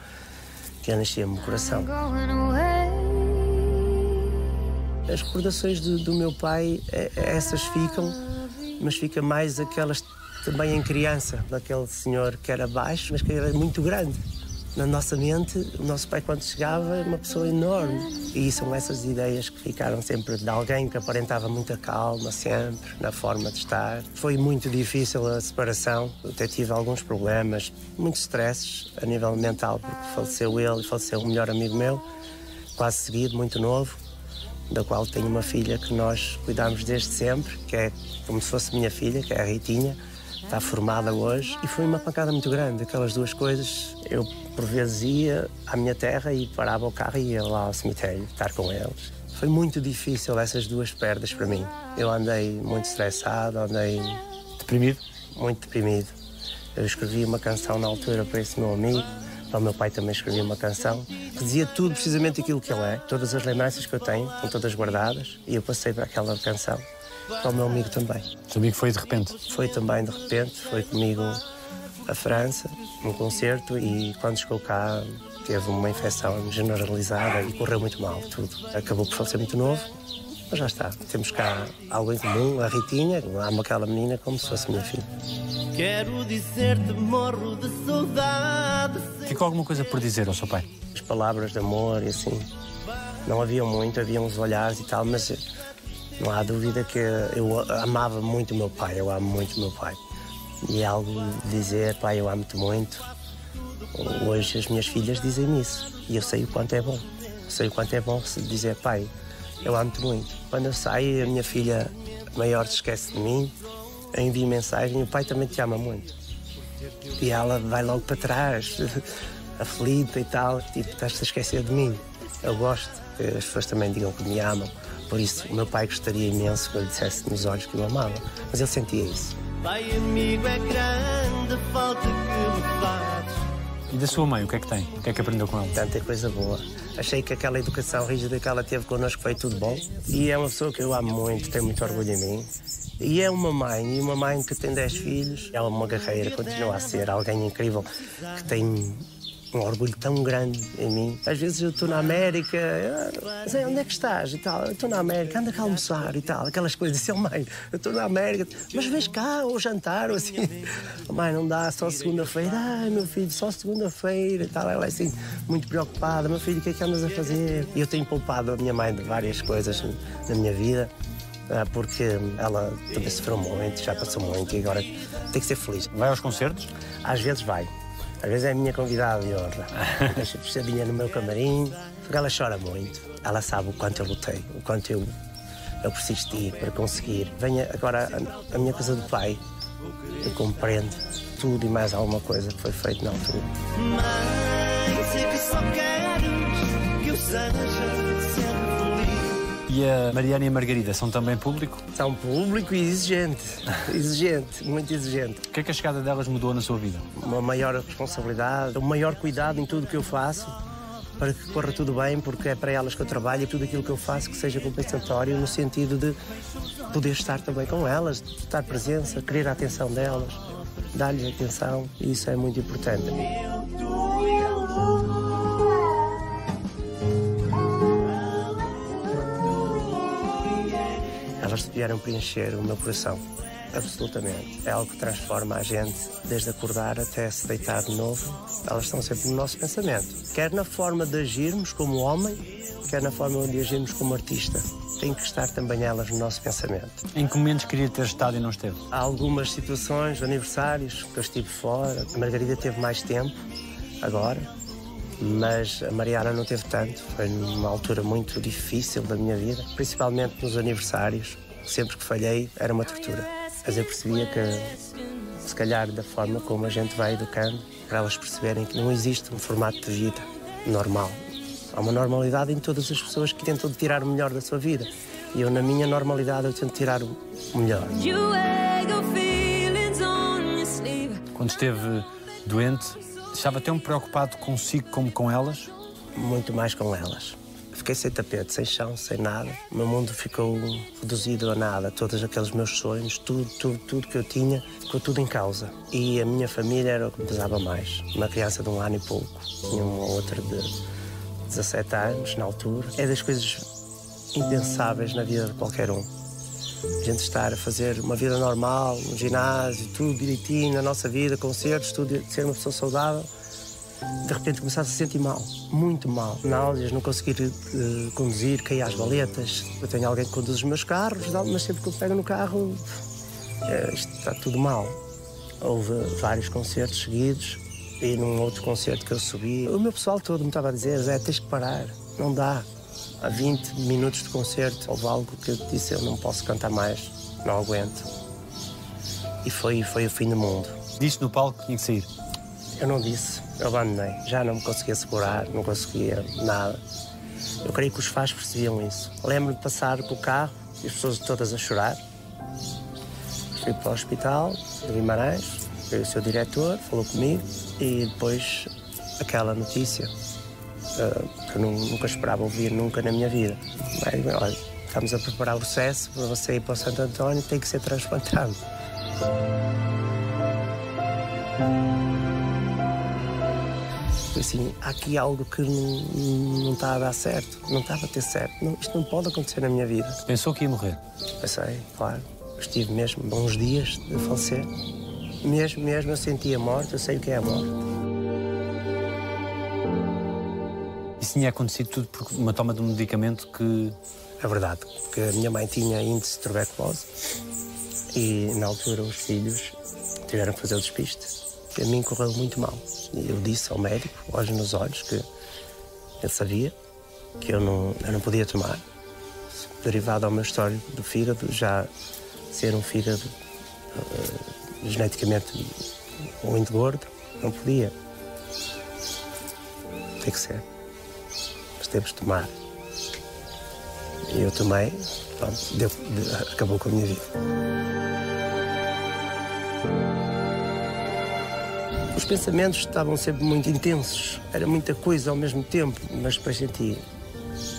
que enchia-me o coração. As recordações do, do meu pai, é, essas ficam, mas fica mais aquelas também em criança, daquele senhor que era baixo, mas que era muito grande. Na nossa mente, o nosso pai, quando chegava, era uma pessoa enorme. E são essas ideias que ficaram sempre de alguém que aparentava muita calma, sempre, na forma de estar. Foi muito difícil a separação. Eu até tive alguns problemas, muitos stresses a nível mental, porque faleceu ele e faleceu um melhor amigo meu, quase seguido, muito novo da qual tenho uma filha que nós cuidamos desde sempre, que é como se fosse minha filha, que é a Ritinha, está formada hoje. E foi uma pancada muito grande, aquelas duas coisas. Eu, por vezes, ia à minha terra e parava o carro e ia lá ao cemitério estar com eles. Foi muito difícil essas duas perdas para mim. Eu andei muito estressado, andei. Deprimido? Muito deprimido. Eu escrevi uma canção na altura para esse meu amigo para o meu pai também escrevi uma canção que dizia tudo precisamente aquilo que ele é, todas as lembranças que eu tenho, estão todas guardadas, e eu passei para aquela canção para o meu amigo também. O seu amigo foi de repente? Foi também de repente, foi comigo a França, num concerto, e quando chegou cá teve uma infecção generalizada e correu muito mal tudo. Acabou por falecer muito novo, mas já está. Temos cá algo em comum, a Ritinha, amo aquela menina como se fosse minha filha. Quero dizer-te, morro de saudade. Ficou alguma coisa por dizer ao seu pai? As palavras de amor e assim. Não havia muito, havia uns olhares e tal, mas não há dúvida que eu amava muito o meu pai, eu amo muito o meu pai. E é algo dizer, pai, eu amo-te muito. Hoje as minhas filhas dizem isso e eu sei o quanto é bom. Sei o quanto é bom dizer, pai, eu amo-te muito. Quando eu saio, a minha filha maior se esquece de mim, envia mensagem e o pai também te ama muito. E ela vai logo para trás, aflita e tal, tipo, estás-te a esquecer de mim. Eu gosto que as pessoas também digam que me amam, Por isso, o meu pai gostaria imenso que eu lhe dissesse nos olhos que o amava, mas ele sentia isso. Pai amigo é grande falta que me fazes. E da sua mãe, o que é que tem? O que é que aprendeu com ela? Tanta coisa boa. Achei que aquela educação rígida que ela teve connosco foi tudo bom. E é uma pessoa que eu amo muito, tenho muito orgulho em mim. E é uma mãe, e uma mãe que tem 10 filhos, é uma guerreira, continua a ser alguém incrível, que tem um orgulho tão grande em mim. Às vezes eu estou na América, ah, onde é que estás? E tal, estou na América, anda cá a almoçar e tal, aquelas coisas. Assim, oh, mãe, eu estou na América, mas vês cá, ou jantar, ou assim. Oh, mãe, não dá, só segunda-feira. Ai, meu filho, só segunda-feira e tal. Ela é assim, muito preocupada. Meu filho, o que é que andas a fazer? E eu tenho poupado a minha mãe de várias coisas na minha vida ah, porque ela também sofreu muito, já passou muito e agora tem que ser feliz. Vai aos concertos? Às vezes vai. Às vezes é a minha convidada de honra. Deixa puxadinha no meu camarim, porque ela chora muito. Ela sabe o quanto eu lutei, o quanto eu, eu persisti para conseguir. Venha agora a, a minha coisa do pai. Eu compreendo tudo e mais alguma coisa que foi feito na altura. Mãe, sei que só que seja. E a Mariana e a Margarida são também público? São público e exigente. Exigente, muito exigente. O que é que a chegada delas mudou na sua vida? Uma maior responsabilidade, um maior cuidado em tudo que eu faço para que corra tudo bem, porque é para elas que eu trabalho e tudo aquilo que eu faço que seja compensatório no sentido de poder estar também com elas, de estar presença, querer a atenção delas, dar-lhes atenção e isso é muito importante. Elas vieram preencher o meu coração, absolutamente. É algo que transforma a gente, desde acordar até se deitar de novo. Elas estão sempre no nosso pensamento, quer na forma de agirmos como homem, quer na forma de agirmos como artista. Tem que estar também elas no nosso pensamento. Em que momentos queria ter estado e não esteve? Há algumas situações, aniversários, que eu estive fora. A Margarida teve mais tempo, agora, mas a Mariana não teve tanto. Foi numa altura muito difícil da minha vida, principalmente nos aniversários. Sempre que falhei era uma tortura. Mas eu percebia que, se calhar, da forma como a gente vai educando, para elas perceberem que não existe um formato de vida normal. Há uma normalidade em todas as pessoas que tentam tirar o melhor da sua vida. E eu, na minha normalidade, eu tento tirar o melhor. Quando esteve doente, estava tão preocupado consigo como com elas? muito mais com elas. Fiquei sem tapete, sem chão, sem nada. O meu mundo ficou reduzido a nada. Todos aqueles meus sonhos, tudo, tudo, tudo que eu tinha, ficou tudo em causa. E a minha família era o que me pesava mais. Uma criança de um ano e pouco, tinha uma outra de 17 anos na altura. É das coisas impensáveis na vida de qualquer um. A gente estar a fazer uma vida normal, no ginásio, tudo direitinho na nossa vida, concertos, tudo, ser uma pessoa saudável de repente começaste a se sentir mal, muito mal. Náuseas, não conseguir eh, conduzir, cair às baletas. Eu tenho alguém que conduz os meus carros, mas sempre que eu pego no carro, isto está tudo mal. Houve vários concertos seguidos e num outro concerto que eu subi, o meu pessoal todo me estava a dizer: Zé, tens que parar, não dá. Há 20 minutos de concerto, houve algo que eu disse: eu não posso cantar mais, não aguento. E foi, foi o fim do mundo. Disse no palco que tinha que sair. Eu não disse, eu abandonei. Já não me conseguia segurar, não conseguia nada. Eu creio que os fãs percebiam isso. Lembro-me de passar com o carro e as pessoas todas a chorar. Fui para o hospital de Guimarães, veio o seu diretor, falou comigo e depois aquela notícia que eu nu- nunca esperava ouvir nunca na minha vida. Mas, olha, estamos a preparar o processo para você ir para o Santo António tem que ser transplantado. assim, há aqui algo que não, não está a dar certo, não está a bater certo. Não, isto não pode acontecer na minha vida. Pensou que ia morrer. Pensei, claro, estive mesmo a uns dias de falecer. Mesmo, mesmo eu senti a morte, eu sei o que é a morte. Tinha acontecido tudo por uma toma de um medicamento que É verdade, porque a minha mãe tinha índice de tuberculose e na altura os filhos tiveram que fazer o despiste. E a mim correu muito mal. Eu disse ao médico, olhos nos olhos, que ele sabia que eu não, eu não podia tomar. Derivado ao meu histórico do fígado, já ser um fígado eh, geneticamente muito gordo, não podia. Tem que ser. Temos tomar. E eu tomei, pronto, deu, de- acabou com a minha vida. Os pensamentos estavam sempre muito intensos, era muita coisa ao mesmo tempo, mas depois senti,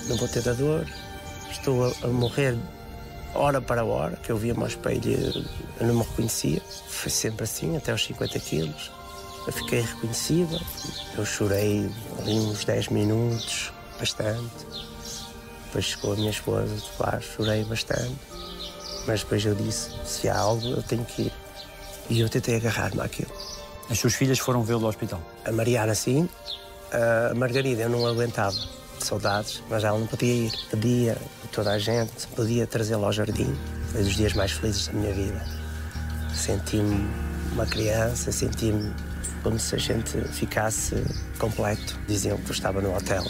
não vou ter da dor, estou a, a morrer hora para hora, que eu via-me ao espelho eu não me reconhecia. Foi sempre assim, até aos 50 quilos. Eu fiquei reconhecível, eu chorei ali uns 10 minutos, bastante. Depois chegou a minha esposa, claro, chorei bastante. Mas depois eu disse, se há algo, eu tenho que ir. E eu tentei agarrar-me àquilo. As suas filhas foram vê-lo ao hospital. A Mariana, sim. A Margarida, eu não aguentava. Saudades, mas ela não podia ir. Pedia a toda a gente, podia trazê-la ao jardim. Foi dos dias mais felizes da minha vida. Senti-me uma criança, senti-me como se a gente ficasse completo. Diziam que eu estava no hotel.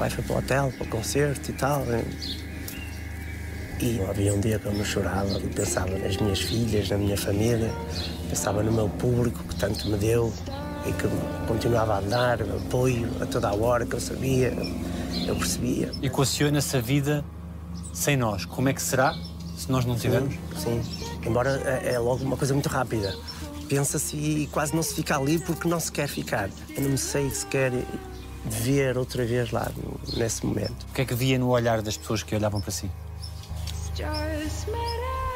O pai foi para o hotel, para o concerto e tal. E havia um dia que eu não chorava e pensava nas minhas filhas, na minha família, pensava no meu público que tanto me deu e que continuava a dar apoio a toda a hora que eu sabia, eu percebia. Equaciona-se a vida sem nós. Como é que será se nós não tivermos? Sim, embora é é logo uma coisa muito rápida. Pensa-se e quase não se fica ali porque não se quer ficar. Eu não me sei se quer ver outra vez lá nesse momento. O que é que via no olhar das pessoas que olhavam para si?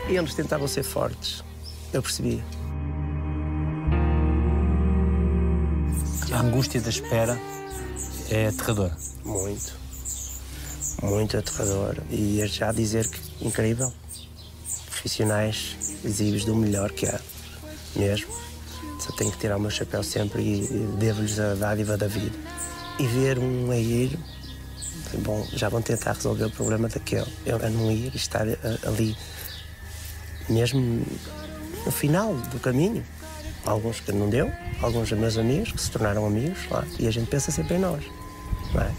E eles tentavam ser fortes. Eu percebia. A angústia da espera é aterradora. Muito. Muito aterrador. E ia já dizer que incrível. Profissionais exíbios do melhor que há. Mesmo. Só tenho que tirar o meu chapéu sempre e devo-lhes a dádiva da vida. E ver um a ir, bom, já vão tentar resolver o problema daquele. Eu não ir e estar a- ali, mesmo no final do caminho. Alguns que não deu, alguns meus amigos que se tornaram amigos lá. E a gente pensa sempre em nós. Não é?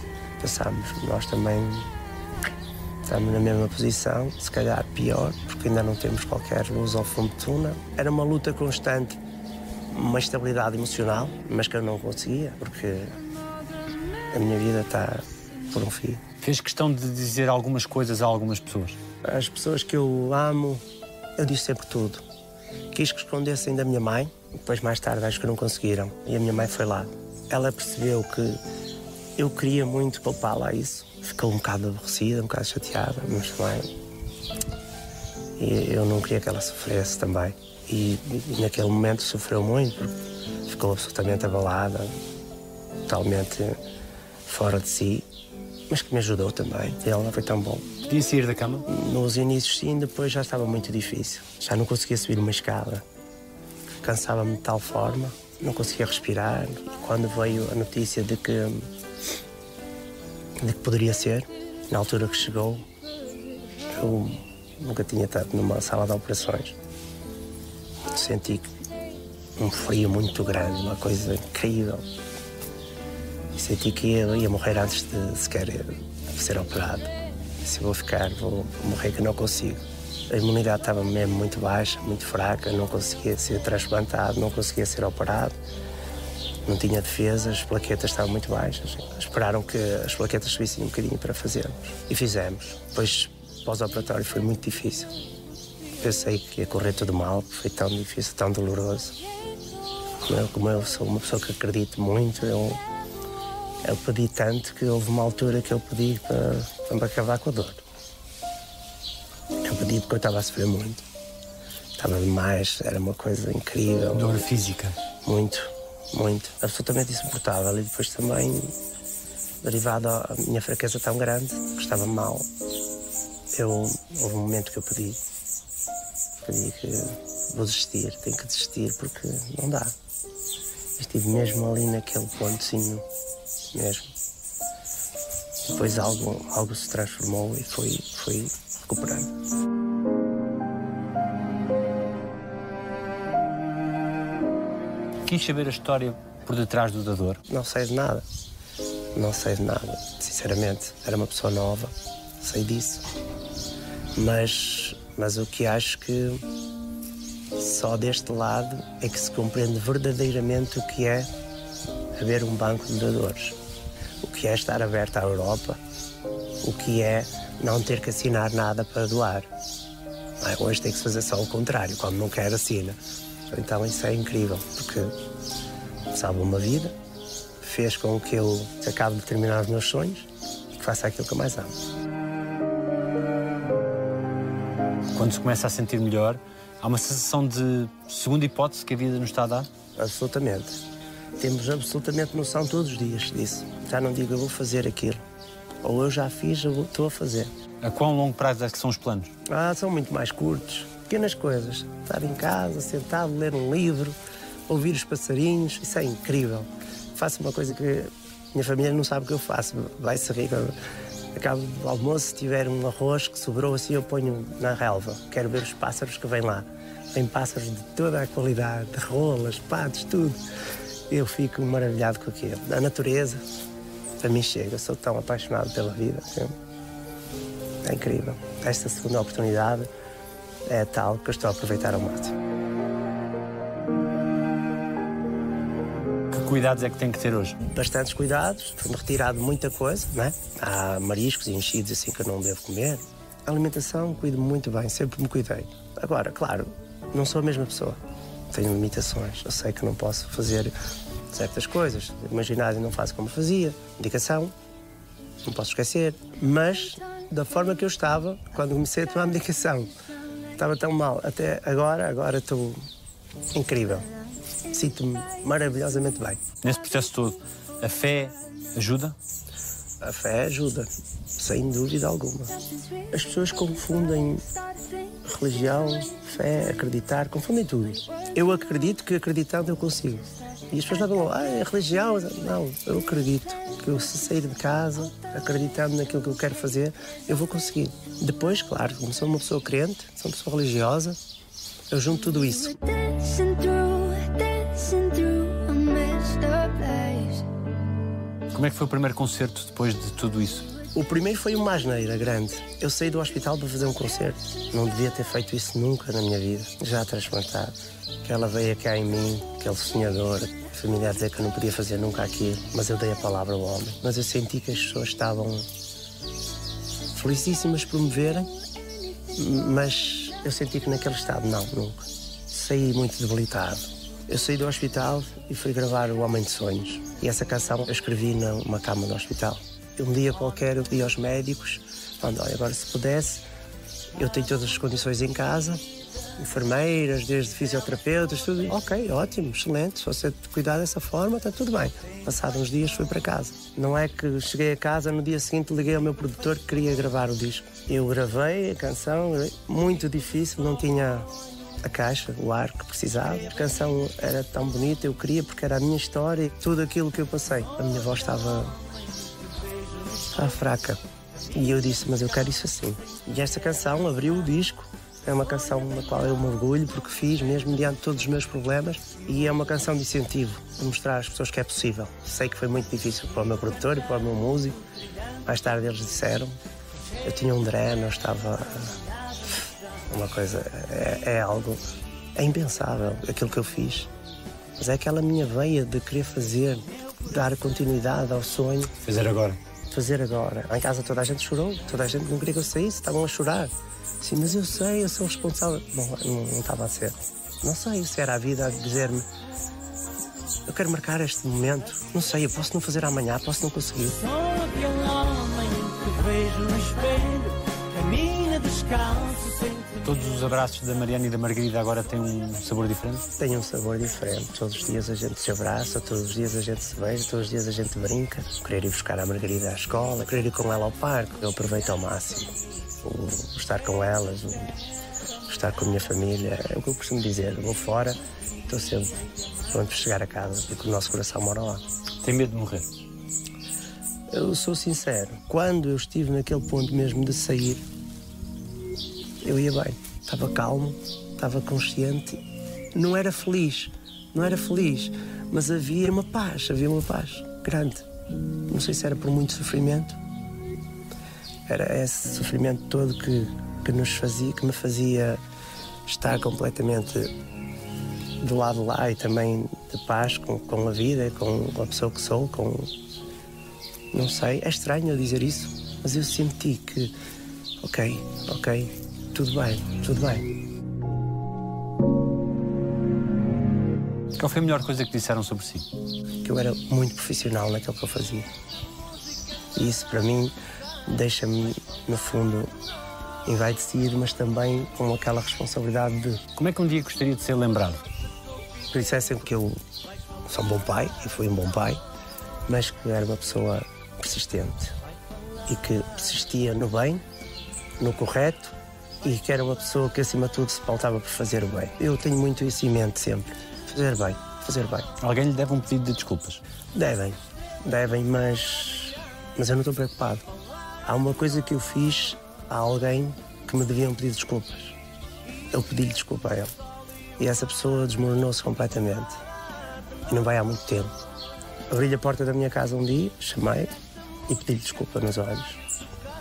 Pensamos, nós também estamos na mesma posição, se calhar pior, porque ainda não temos qualquer luz ao fundo do túnel. Era uma luta constante, uma estabilidade emocional, mas que eu não conseguia, porque a minha vida está por um fio. Fez questão de dizer algumas coisas a algumas pessoas. As pessoas que eu amo, eu disse sempre tudo. Quis que escondessem da minha mãe, depois mais tarde acho que não conseguiram. E a minha mãe foi lá. Ela percebeu que eu queria muito poupá-la a isso. Ficou um bocado aborrecida, um bocado chateada, mas também. E eu não queria que ela sofresse também. E, e naquele momento sofreu muito, ficou absolutamente abalada, totalmente fora de si, mas que me ajudou também. E ela foi tão bom. Podia sair da cama? Nos inícios, sim, depois já estava muito difícil. Já não conseguia subir uma escada. Cansava-me de tal forma, não conseguia respirar. E quando veio a notícia de que, de que poderia ser, na altura que chegou, eu nunca tinha estado numa sala de operações. Senti um frio muito grande, uma coisa incrível. Senti que ia, ia morrer antes de sequer ser operado. Se vou ficar, vou morrer que não consigo. A imunidade estava mesmo muito baixa, muito fraca, não conseguia ser transplantado, não conseguia ser operado. Não tinha defesa, as plaquetas estavam muito baixas. Esperaram que as plaquetas subissem um bocadinho para fazermos. E fizemos. Depois, pós-operatório, foi muito difícil. Pensei que ia correr tudo mal, foi tão difícil, tão doloroso. Como eu, como eu sou uma pessoa que acredito muito, eu, eu pedi tanto que houve uma altura que eu pedi para, para acabar com a dor. Eu pedi porque eu estava a sofrer muito. Estava demais, era uma coisa incrível. Dor física. Muito, muito. Absolutamente insuportável. E depois também, derivado à minha fraqueza tão grande, que estava mal, eu, houve um momento que eu pedi. Pedi que vou desistir, tenho que desistir porque não dá. Estive mesmo ali naquele pontozinho, mesmo. Depois algo, algo se transformou e foi, foi recuperando. Quis saber a história por detrás do dador. Não sei de nada. Não sei de nada. Sinceramente, era uma pessoa nova, sei disso. Mas, mas o que acho que só deste lado é que se compreende verdadeiramente o que é haver um banco de dadores. O que é estar aberto à Europa, o que é não ter que assinar nada para doar. É? Hoje tem que se fazer só o contrário, quando não quer assina. Então isso é incrível, porque salva uma vida, fez com que eu acabe de terminar os meus sonhos e que faça aquilo que eu mais amo. Quando se começa a sentir melhor, há uma sensação de segunda hipótese que a vida nos está a dar? Absolutamente. Temos absolutamente noção todos os dias disso. Já não digo eu vou fazer aquilo. Ou eu já fiz, eu estou a fazer. A quão longo prazo é que são os planos? Ah, são muito mais curtos. Pequenas coisas. Estar em casa, sentado, ler um livro, ouvir os passarinhos. Isso é incrível. Faço uma coisa que minha família não sabe o que eu faço. Vai-se rir. Acabo do almoço, se tiver um arroz que sobrou assim, eu ponho na relva. Quero ver os pássaros que vêm lá. Tem pássaros de toda a qualidade, de rolas, patos, tudo. Eu fico maravilhado com aquilo. A natureza, para mim chega. Eu sou tão apaixonado pela vida. assim. É incrível. Esta segunda oportunidade é tal que eu estou a aproveitar ao máximo. Que cuidados é que tem que ter hoje? Bastantes cuidados, foi-me retirado muita coisa, né? Há mariscos e enchidos assim que eu não devo comer. A alimentação cuido muito bem, sempre me cuidei. Agora, claro, não sou a mesma pessoa. Tenho limitações. Eu sei que não posso fazer certas coisas. No ginásio não faço como fazia. Medicação, não posso esquecer. Mas, da forma que eu estava, quando comecei a tomar medicação, estava tão mal. Até agora, agora estou incrível. Sinto-me maravilhosamente bem. Nesse processo todo, a fé ajuda? A fé ajuda, sem dúvida alguma. As pessoas confundem religião, fé, acreditar, confundem tudo. Eu acredito que acreditando eu consigo. E as pessoas não falam, ah, é religião. Não, eu acredito que eu, se sair de casa, acreditando naquilo que eu quero fazer, eu vou conseguir. Depois, claro, como sou uma pessoa crente, sou uma pessoa religiosa, eu junto tudo isso. Como é que foi o primeiro concerto depois de tudo isso? O primeiro foi uma asneira grande. Eu saí do hospital para fazer um concerto. Não devia ter feito isso nunca na minha vida. Já transplantado. Aquela veia cá em mim, aquele sonhador. A dizer que eu não podia fazer nunca aquilo. Mas eu dei a palavra ao homem. Mas eu senti que as pessoas estavam felicíssimas por me verem. Mas eu senti que naquele estado, não, nunca. Saí muito debilitado. Eu saí do hospital e fui gravar O Homem de Sonhos. E essa canção eu escrevi numa cama do hospital. Um dia qualquer eu pedi aos médicos, falando, olha, agora se pudesse, eu tenho todas as condições em casa, enfermeiras, desde fisioterapeutas, tudo. Ok, ótimo, excelente. Se você cuidar dessa forma, está tudo bem. Passados uns dias fui para casa. Não é que cheguei a casa, no dia seguinte liguei ao meu produtor que queria gravar o disco. Eu gravei a canção, muito difícil, não tinha a caixa, o ar que precisava. A canção era tão bonita, eu queria porque era a minha história tudo aquilo que eu passei. A minha voz estava, estava fraca. E eu disse, mas eu quero isso assim. E esta canção abriu o disco. É uma canção na qual eu me orgulho porque fiz mesmo diante de todos os meus problemas e é uma canção de incentivo, de mostrar às pessoas que é possível. Sei que foi muito difícil para o meu produtor e para o meu músico. Mais tarde eles disseram, eu tinha um dreno, eu estava uma coisa, é, é algo, é impensável aquilo que eu fiz. Mas é aquela minha veia de querer fazer, dar continuidade ao sonho, Fazer agora. Fazer agora. Em casa toda a gente chorou, toda a gente não queria que eu saísse, estavam a chorar. Sim, mas eu sei, eu sou responsável. Bom, não, não estava a ser. Não sei se era a vida a dizer-me. Eu quero marcar este momento. Não sei, eu posso não fazer amanhã, posso não conseguir. Aquele homem que vejo no espelho, descalço, Todos os abraços da Mariana e da Margarida agora têm um sabor diferente? Tem um sabor diferente. Todos os dias a gente se abraça, todos os dias a gente se beija, todos os dias a gente brinca. Querer ir buscar a Margarida à escola, querer ir com ela ao parque, eu aproveito ao máximo. O, estar com elas, o, o estar com a minha família, é o que eu costumo dizer. Eu vou fora, estou sempre pronto para chegar a casa, porque o nosso coração mora lá. Tem medo de morrer? Eu sou sincero, quando eu estive naquele ponto mesmo de sair, eu ia bem. Estava calmo, estava consciente. Não era feliz, não era feliz, mas havia uma paz, havia uma paz grande. Não sei se era por muito sofrimento. Era esse sofrimento todo que, que nos fazia, que me fazia estar completamente do lado lá e também de paz com, com a vida, com a pessoa que sou, com, não sei, é estranho eu dizer isso, Mas eu senti que, ok, ok, tudo bem, tudo bem. Qual foi a melhor coisa que disseram sobre si? Que eu era muito profissional naquilo que eu fazia. E isso, para mim, deixa-me, no fundo, envaidecido, mas também com aquela responsabilidade de. Como é que um dia gostaria de ser lembrado? Que dissessem que eu sou um bom pai, e fui um bom pai, mas que era uma pessoa persistente e que persistia no bem, no correto e que era uma pessoa que, acima de tudo, se pautava por fazer o bem. Eu tenho muito isso em mente sempre. Fazer bem, fazer bem. Alguém lhe deve um pedido de desculpas. Devem, devem, mas, mas eu não estou preocupado. Há uma coisa que eu fiz a alguém que me deviam pedir desculpas. Eu pedi-lhe desculpa a ele. E essa pessoa desmoronou-se completamente. E não vai há muito tempo. Abri-lhe a porta da minha casa um dia, chamei e pedi-lhe desculpa nos olhos.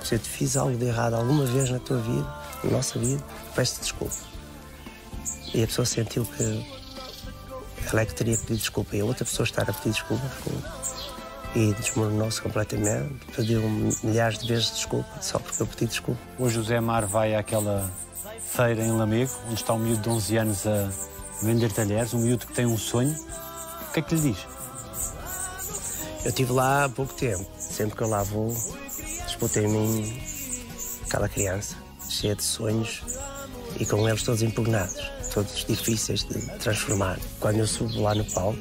Se eu te fiz algo de errado alguma vez na tua vida, nossa vida, peço-te desculpa. E a pessoa sentiu que ela é que teria pedido desculpa e a outra pessoa estar a pedir desculpa e desmoronou-se completamente, pediu milhares de vezes desculpa só porque eu pedi desculpa. O José Mar vai àquela feira em Lamego, onde está um miúdo de 11 anos a vender talheres, um miúdo que tem um sonho. O que é que lhe diz? Eu estive lá há pouco tempo. Sempre que eu lá vou, disputa em mim aquela criança, cheia de sonhos e com eles todos impugnados, todos difíceis de transformar. Quando eu subo lá no palco,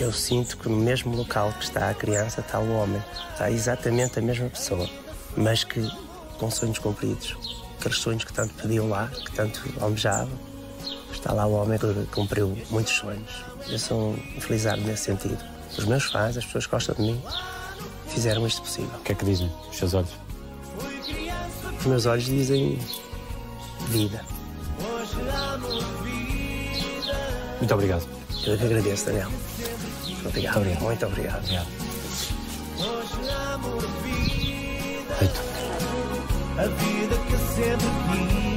eu sinto que no mesmo local que está a criança está o homem. Está exatamente a mesma pessoa, mas que com sonhos cumpridos. Aqueles sonhos que tanto pediu lá, que tanto almejava. Está lá o homem que cumpriu muitos sonhos. Eu sou um felizardo nesse sentido. Os meus fãs, as pessoas que gostam de mim, fizeram isto possível. O que é que dizem os seus olhos? Os meus olhos dizem vida. Muito obrigado. Eu que agradeço, Daniel. Obrigado. Muito obrigado. Muito obrigado. Obrigado. Feito. A vida que sempre quis.